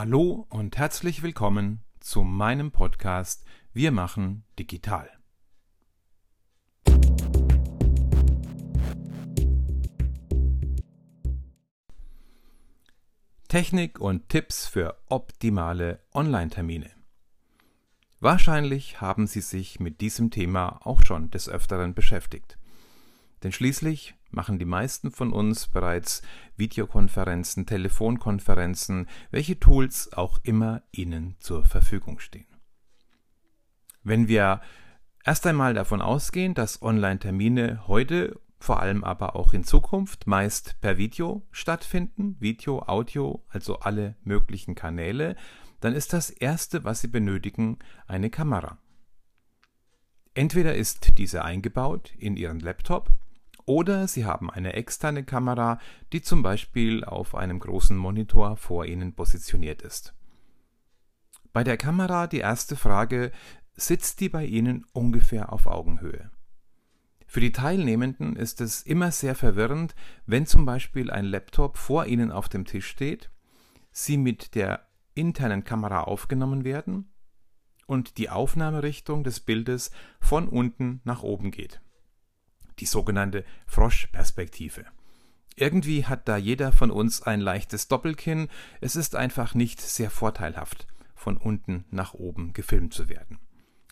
Hallo und herzlich willkommen zu meinem Podcast Wir machen digital. Technik und Tipps für optimale Online-Termine. Wahrscheinlich haben Sie sich mit diesem Thema auch schon des Öfteren beschäftigt. Denn schließlich machen die meisten von uns bereits Videokonferenzen, Telefonkonferenzen, welche Tools auch immer Ihnen zur Verfügung stehen. Wenn wir erst einmal davon ausgehen, dass Online-Termine heute, vor allem aber auch in Zukunft, meist per Video stattfinden, Video, Audio, also alle möglichen Kanäle, dann ist das Erste, was Sie benötigen, eine Kamera. Entweder ist diese eingebaut in Ihren Laptop, oder Sie haben eine externe Kamera, die zum Beispiel auf einem großen Monitor vor Ihnen positioniert ist. Bei der Kamera die erste Frage, sitzt die bei Ihnen ungefähr auf Augenhöhe? Für die Teilnehmenden ist es immer sehr verwirrend, wenn zum Beispiel ein Laptop vor Ihnen auf dem Tisch steht, Sie mit der internen Kamera aufgenommen werden und die Aufnahmerichtung des Bildes von unten nach oben geht die sogenannte Froschperspektive. Irgendwie hat da jeder von uns ein leichtes Doppelkinn, es ist einfach nicht sehr vorteilhaft, von unten nach oben gefilmt zu werden.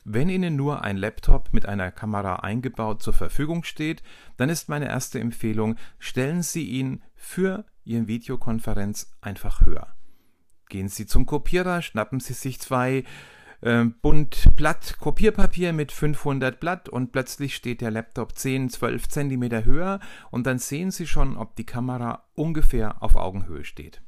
Wenn Ihnen nur ein Laptop mit einer Kamera eingebaut zur Verfügung steht, dann ist meine erste Empfehlung, stellen Sie ihn für Ihren Videokonferenz einfach höher. Gehen Sie zum Kopierer, schnappen Sie sich zwei äh, bunt Blatt Kopierpapier mit 500 Blatt und plötzlich steht der Laptop 10, 12 Zentimeter höher und dann sehen Sie schon, ob die Kamera ungefähr auf Augenhöhe steht.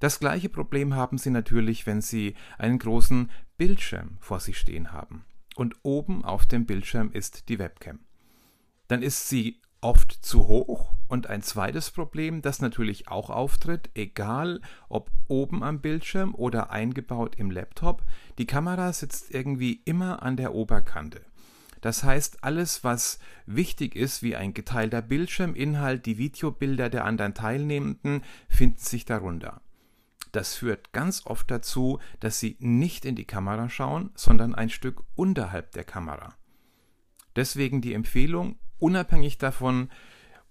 Das gleiche Problem haben Sie natürlich, wenn Sie einen großen Bildschirm vor sich stehen haben und oben auf dem Bildschirm ist die Webcam. Dann ist sie oft zu hoch. Und ein zweites Problem, das natürlich auch auftritt, egal ob oben am Bildschirm oder eingebaut im Laptop, die Kamera sitzt irgendwie immer an der Oberkante. Das heißt, alles, was wichtig ist, wie ein geteilter Bildschirminhalt, die Videobilder der anderen Teilnehmenden, finden sich darunter. Das führt ganz oft dazu, dass sie nicht in die Kamera schauen, sondern ein Stück unterhalb der Kamera. Deswegen die Empfehlung, unabhängig davon,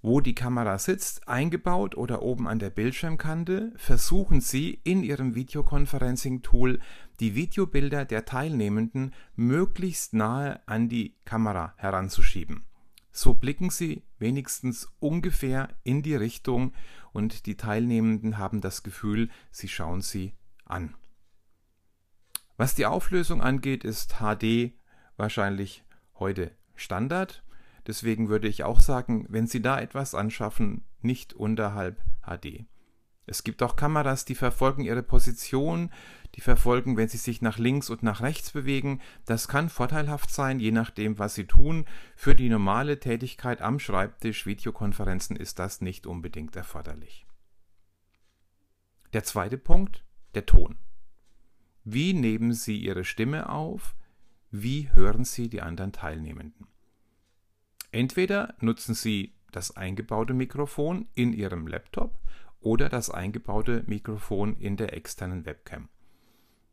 wo die Kamera sitzt, eingebaut oder oben an der Bildschirmkante, versuchen Sie in Ihrem Videoconferencing-Tool die Videobilder der Teilnehmenden möglichst nahe an die Kamera heranzuschieben. So blicken Sie wenigstens ungefähr in die Richtung und die Teilnehmenden haben das Gefühl, sie schauen sie an. Was die Auflösung angeht, ist HD wahrscheinlich heute Standard. Deswegen würde ich auch sagen, wenn Sie da etwas anschaffen, nicht unterhalb HD. Es gibt auch Kameras, die verfolgen ihre Position, die verfolgen, wenn sie sich nach links und nach rechts bewegen. Das kann vorteilhaft sein, je nachdem, was sie tun. Für die normale Tätigkeit am Schreibtisch, Videokonferenzen, ist das nicht unbedingt erforderlich. Der zweite Punkt, der Ton. Wie nehmen Sie Ihre Stimme auf? Wie hören Sie die anderen Teilnehmenden? Entweder nutzen Sie das eingebaute Mikrofon in Ihrem Laptop oder das eingebaute Mikrofon in der externen Webcam.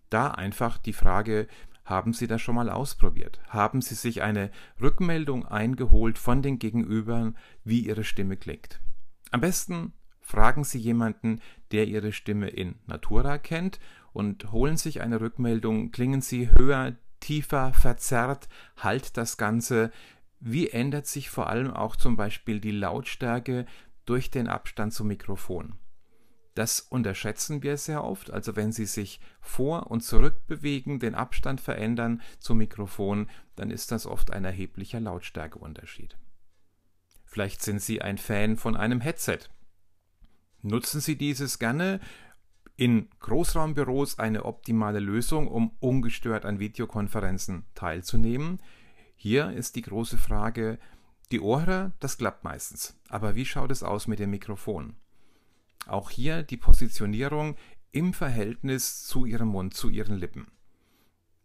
Da einfach die Frage, haben Sie das schon mal ausprobiert? Haben Sie sich eine Rückmeldung eingeholt von den Gegenübern, wie Ihre Stimme klingt? Am besten fragen Sie jemanden, der Ihre Stimme in Natura kennt und holen sich eine Rückmeldung, klingen Sie höher, tiefer, verzerrt, halt das Ganze, wie ändert sich vor allem auch zum Beispiel die Lautstärke durch den Abstand zum Mikrofon? Das unterschätzen wir sehr oft. Also wenn Sie sich vor und zurück bewegen, den Abstand verändern zum Mikrofon, dann ist das oft ein erheblicher Lautstärkeunterschied. Vielleicht sind Sie ein Fan von einem Headset. Nutzen Sie dieses gerne. In Großraumbüros eine optimale Lösung, um ungestört an Videokonferenzen teilzunehmen. Hier ist die große Frage, die Ohren, das klappt meistens. Aber wie schaut es aus mit dem Mikrofon? Auch hier die Positionierung im Verhältnis zu ihrem Mund, zu ihren Lippen.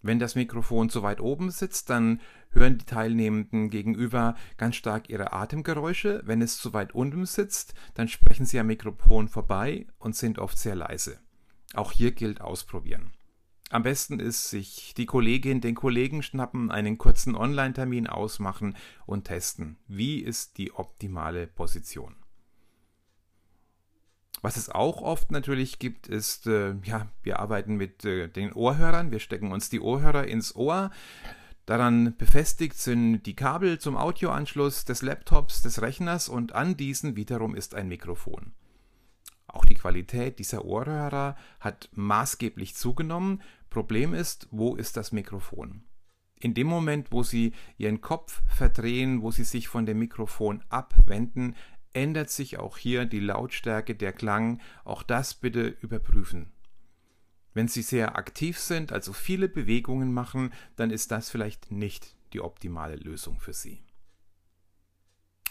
Wenn das Mikrofon zu weit oben sitzt, dann hören die Teilnehmenden gegenüber ganz stark ihre Atemgeräusche. Wenn es zu weit unten sitzt, dann sprechen sie am Mikrofon vorbei und sind oft sehr leise. Auch hier gilt ausprobieren. Am besten ist, sich die Kollegin, den Kollegen schnappen, einen kurzen Online-Termin ausmachen und testen. Wie ist die optimale Position? Was es auch oft natürlich gibt, ist, äh, ja, wir arbeiten mit äh, den Ohrhörern, wir stecken uns die Ohrhörer ins Ohr. Daran befestigt sind die Kabel zum Audioanschluss des Laptops, des Rechners und an diesen wiederum ist ein Mikrofon. Qualität dieser Ohrhörer hat maßgeblich zugenommen. Problem ist, wo ist das Mikrofon? In dem Moment, wo Sie Ihren Kopf verdrehen, wo Sie sich von dem Mikrofon abwenden, ändert sich auch hier die Lautstärke, der Klang. Auch das bitte überprüfen. Wenn Sie sehr aktiv sind, also viele Bewegungen machen, dann ist das vielleicht nicht die optimale Lösung für Sie.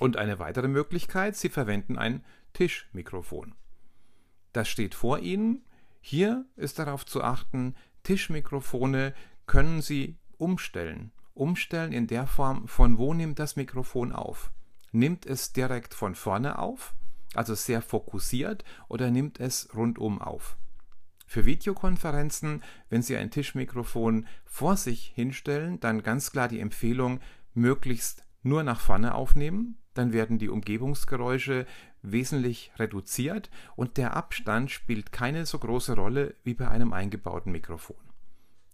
Und eine weitere Möglichkeit, Sie verwenden ein Tischmikrofon. Das steht vor Ihnen. Hier ist darauf zu achten, Tischmikrofone können Sie umstellen. Umstellen in der Form, von wo nimmt das Mikrofon auf? Nimmt es direkt von vorne auf, also sehr fokussiert, oder nimmt es rundum auf? Für Videokonferenzen, wenn Sie ein Tischmikrofon vor sich hinstellen, dann ganz klar die Empfehlung, möglichst nur nach vorne aufnehmen, dann werden die Umgebungsgeräusche wesentlich reduziert und der Abstand spielt keine so große Rolle wie bei einem eingebauten Mikrofon.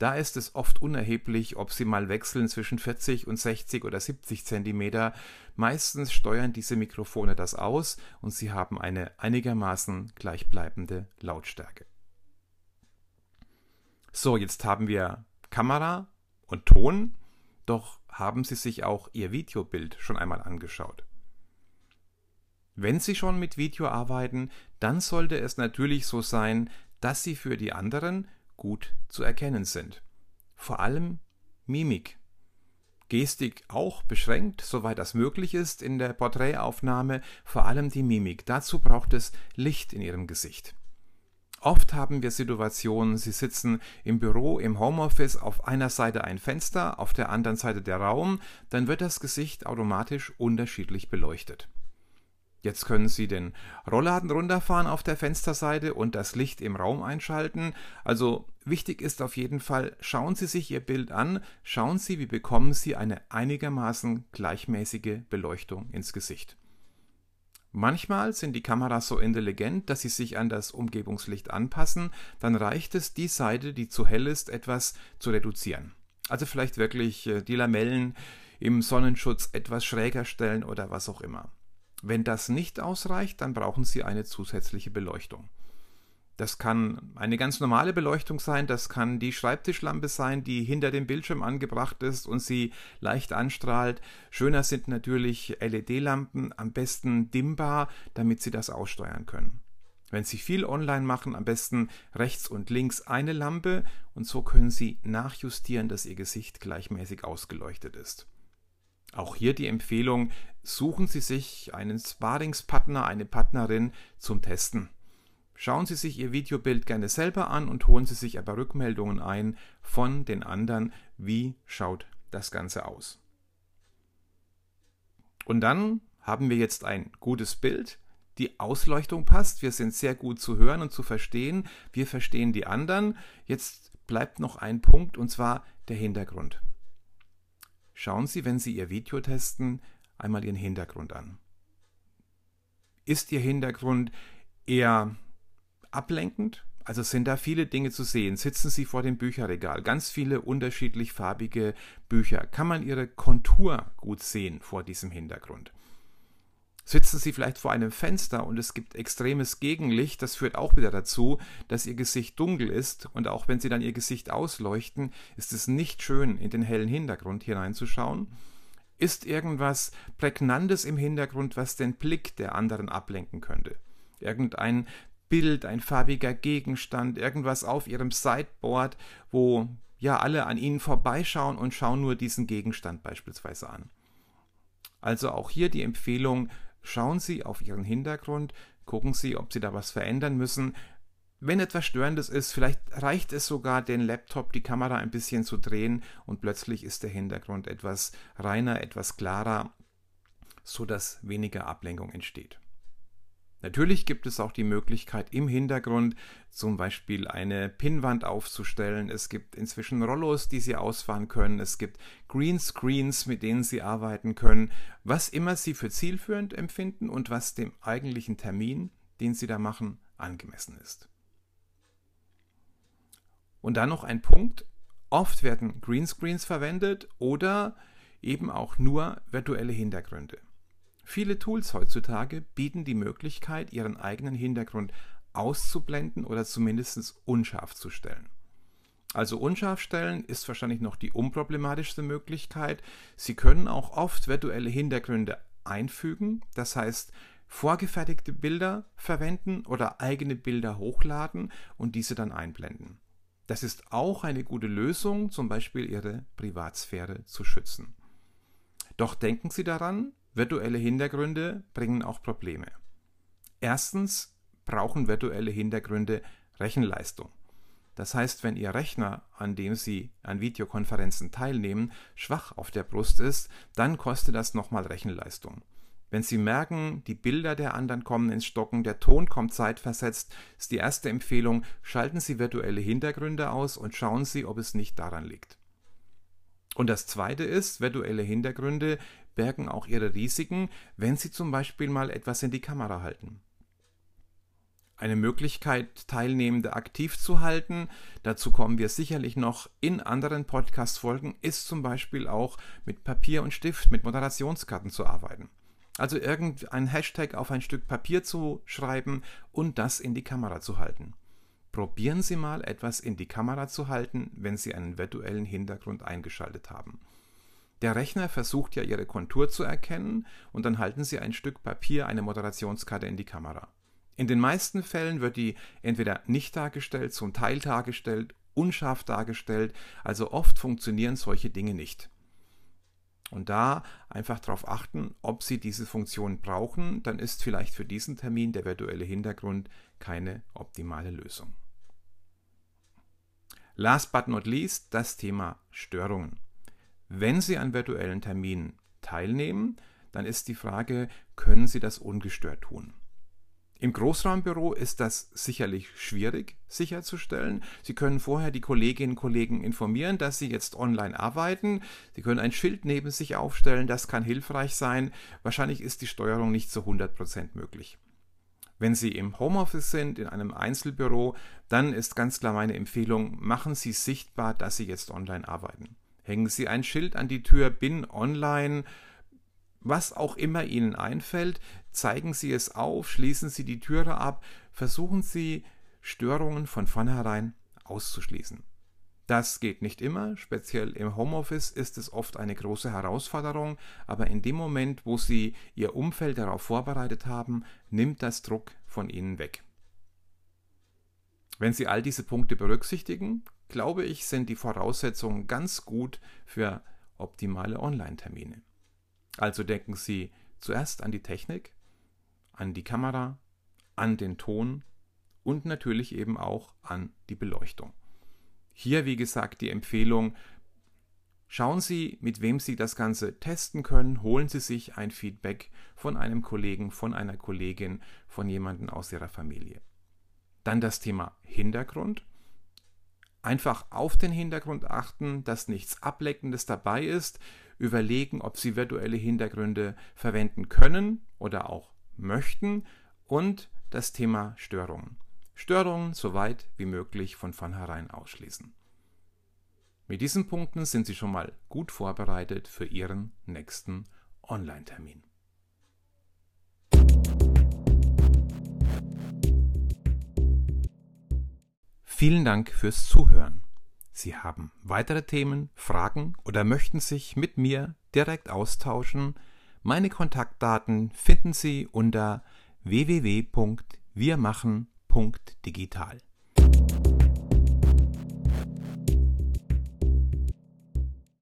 Da ist es oft unerheblich, ob Sie mal wechseln zwischen 40 und 60 oder 70 Zentimeter. Meistens steuern diese Mikrofone das aus und Sie haben eine einigermaßen gleichbleibende Lautstärke. So, jetzt haben wir Kamera und Ton, doch haben Sie sich auch Ihr Videobild schon einmal angeschaut. Wenn Sie schon mit Video arbeiten, dann sollte es natürlich so sein, dass Sie für die anderen gut zu erkennen sind. Vor allem Mimik. Gestik auch beschränkt, soweit das möglich ist in der Porträtaufnahme, vor allem die Mimik. Dazu braucht es Licht in Ihrem Gesicht. Oft haben wir Situationen, Sie sitzen im Büro, im Homeoffice, auf einer Seite ein Fenster, auf der anderen Seite der Raum, dann wird das Gesicht automatisch unterschiedlich beleuchtet. Jetzt können Sie den Rollladen runterfahren auf der Fensterseite und das Licht im Raum einschalten. Also wichtig ist auf jeden Fall, schauen Sie sich Ihr Bild an, schauen Sie, wie bekommen Sie eine einigermaßen gleichmäßige Beleuchtung ins Gesicht. Manchmal sind die Kameras so intelligent, dass sie sich an das Umgebungslicht anpassen, dann reicht es, die Seite, die zu hell ist, etwas zu reduzieren. Also vielleicht wirklich äh, die Lamellen im Sonnenschutz etwas schräger stellen oder was auch immer. Wenn das nicht ausreicht, dann brauchen Sie eine zusätzliche Beleuchtung. Das kann eine ganz normale Beleuchtung sein, das kann die Schreibtischlampe sein, die hinter dem Bildschirm angebracht ist und sie leicht anstrahlt. Schöner sind natürlich LED-Lampen, am besten dimmbar, damit Sie das aussteuern können. Wenn Sie viel online machen, am besten rechts und links eine Lampe und so können Sie nachjustieren, dass Ihr Gesicht gleichmäßig ausgeleuchtet ist. Auch hier die Empfehlung, suchen Sie sich einen Sparingspartner, eine Partnerin zum Testen. Schauen Sie sich Ihr Videobild gerne selber an und holen Sie sich aber Rückmeldungen ein von den anderen, wie schaut das Ganze aus. Und dann haben wir jetzt ein gutes Bild, die Ausleuchtung passt, wir sind sehr gut zu hören und zu verstehen, wir verstehen die anderen. Jetzt bleibt noch ein Punkt und zwar der Hintergrund. Schauen Sie, wenn Sie Ihr Video testen, einmal Ihren Hintergrund an. Ist Ihr Hintergrund eher ablenkend. Also sind da viele Dinge zu sehen. Sitzen Sie vor dem Bücherregal, ganz viele unterschiedlich farbige Bücher. Kann man Ihre Kontur gut sehen vor diesem Hintergrund? Sitzen Sie vielleicht vor einem Fenster und es gibt extremes Gegenlicht, das führt auch wieder dazu, dass Ihr Gesicht dunkel ist und auch wenn Sie dann Ihr Gesicht ausleuchten, ist es nicht schön, in den hellen Hintergrund hineinzuschauen. Ist irgendwas Prägnantes im Hintergrund, was den Blick der anderen ablenken könnte? Irgendein Bild, ein farbiger Gegenstand, irgendwas auf ihrem Sideboard, wo ja alle an ihnen vorbeischauen und schauen nur diesen Gegenstand beispielsweise an. Also auch hier die Empfehlung, schauen Sie auf Ihren Hintergrund, gucken Sie, ob Sie da was verändern müssen. Wenn etwas Störendes ist, vielleicht reicht es sogar, den Laptop, die Kamera ein bisschen zu drehen und plötzlich ist der Hintergrund etwas reiner, etwas klarer, sodass weniger Ablenkung entsteht. Natürlich gibt es auch die Möglichkeit, im Hintergrund zum Beispiel eine Pinnwand aufzustellen. Es gibt inzwischen Rollos, die Sie ausfahren können. Es gibt Greenscreens, mit denen Sie arbeiten können. Was immer Sie für zielführend empfinden und was dem eigentlichen Termin, den Sie da machen, angemessen ist. Und dann noch ein Punkt. Oft werden Greenscreens verwendet oder eben auch nur virtuelle Hintergründe. Viele Tools heutzutage bieten die Möglichkeit, ihren eigenen Hintergrund auszublenden oder zumindest unscharf zu stellen. Also unscharf stellen ist wahrscheinlich noch die unproblematischste Möglichkeit. Sie können auch oft virtuelle Hintergründe einfügen, das heißt vorgefertigte Bilder verwenden oder eigene Bilder hochladen und diese dann einblenden. Das ist auch eine gute Lösung, zum Beispiel Ihre Privatsphäre zu schützen. Doch denken Sie daran, Virtuelle Hintergründe bringen auch Probleme. Erstens brauchen virtuelle Hintergründe Rechenleistung. Das heißt, wenn Ihr Rechner, an dem Sie an Videokonferenzen teilnehmen, schwach auf der Brust ist, dann kostet das nochmal Rechenleistung. Wenn Sie merken, die Bilder der anderen kommen ins Stocken, der Ton kommt zeitversetzt, ist die erste Empfehlung, schalten Sie virtuelle Hintergründe aus und schauen Sie, ob es nicht daran liegt. Und das zweite ist, virtuelle Hintergründe bergen auch ihre Risiken, wenn Sie zum Beispiel mal etwas in die Kamera halten. Eine Möglichkeit, Teilnehmende aktiv zu halten, dazu kommen wir sicherlich noch in anderen Podcast-Folgen, ist zum Beispiel auch mit Papier und Stift, mit Moderationskarten zu arbeiten. Also irgendein Hashtag auf ein Stück Papier zu schreiben und das in die Kamera zu halten. Probieren Sie mal etwas in die Kamera zu halten, wenn Sie einen virtuellen Hintergrund eingeschaltet haben. Der Rechner versucht ja Ihre Kontur zu erkennen und dann halten Sie ein Stück Papier, eine Moderationskarte in die Kamera. In den meisten Fällen wird die entweder nicht dargestellt, zum Teil dargestellt, unscharf dargestellt, also oft funktionieren solche Dinge nicht. Und da einfach darauf achten, ob Sie diese Funktion brauchen, dann ist vielleicht für diesen Termin der virtuelle Hintergrund keine optimale Lösung. Last but not least das Thema Störungen. Wenn Sie an virtuellen Terminen teilnehmen, dann ist die Frage, können Sie das ungestört tun? Im Großraumbüro ist das sicherlich schwierig sicherzustellen. Sie können vorher die Kolleginnen und Kollegen informieren, dass Sie jetzt online arbeiten. Sie können ein Schild neben sich aufstellen, das kann hilfreich sein. Wahrscheinlich ist die Steuerung nicht zu 100% möglich. Wenn Sie im Homeoffice sind, in einem Einzelbüro, dann ist ganz klar meine Empfehlung, machen Sie sichtbar, dass Sie jetzt online arbeiten. Hängen Sie ein Schild an die Tür, bin online, was auch immer Ihnen einfällt, zeigen Sie es auf, schließen Sie die Türe ab, versuchen Sie Störungen von vornherein auszuschließen. Das geht nicht immer, speziell im Homeoffice ist es oft eine große Herausforderung, aber in dem Moment, wo Sie Ihr Umfeld darauf vorbereitet haben, nimmt das Druck von Ihnen weg. Wenn Sie all diese Punkte berücksichtigen, glaube ich, sind die Voraussetzungen ganz gut für optimale Online-Termine. Also denken Sie zuerst an die Technik, an die Kamera, an den Ton und natürlich eben auch an die Beleuchtung. Hier, wie gesagt, die Empfehlung, schauen Sie, mit wem Sie das Ganze testen können, holen Sie sich ein Feedback von einem Kollegen, von einer Kollegin, von jemandem aus Ihrer Familie. Dann das Thema Hintergrund einfach auf den Hintergrund achten, dass nichts Ableckendes dabei ist, überlegen, ob Sie virtuelle Hintergründe verwenden können oder auch möchten und das Thema Störungen. Störungen so weit wie möglich von vornherein ausschließen. Mit diesen Punkten sind Sie schon mal gut vorbereitet für Ihren nächsten Online-Termin. Vielen Dank fürs Zuhören. Sie haben weitere Themen, Fragen oder möchten sich mit mir direkt austauschen? Meine Kontaktdaten finden Sie unter www.wirmachen.digital.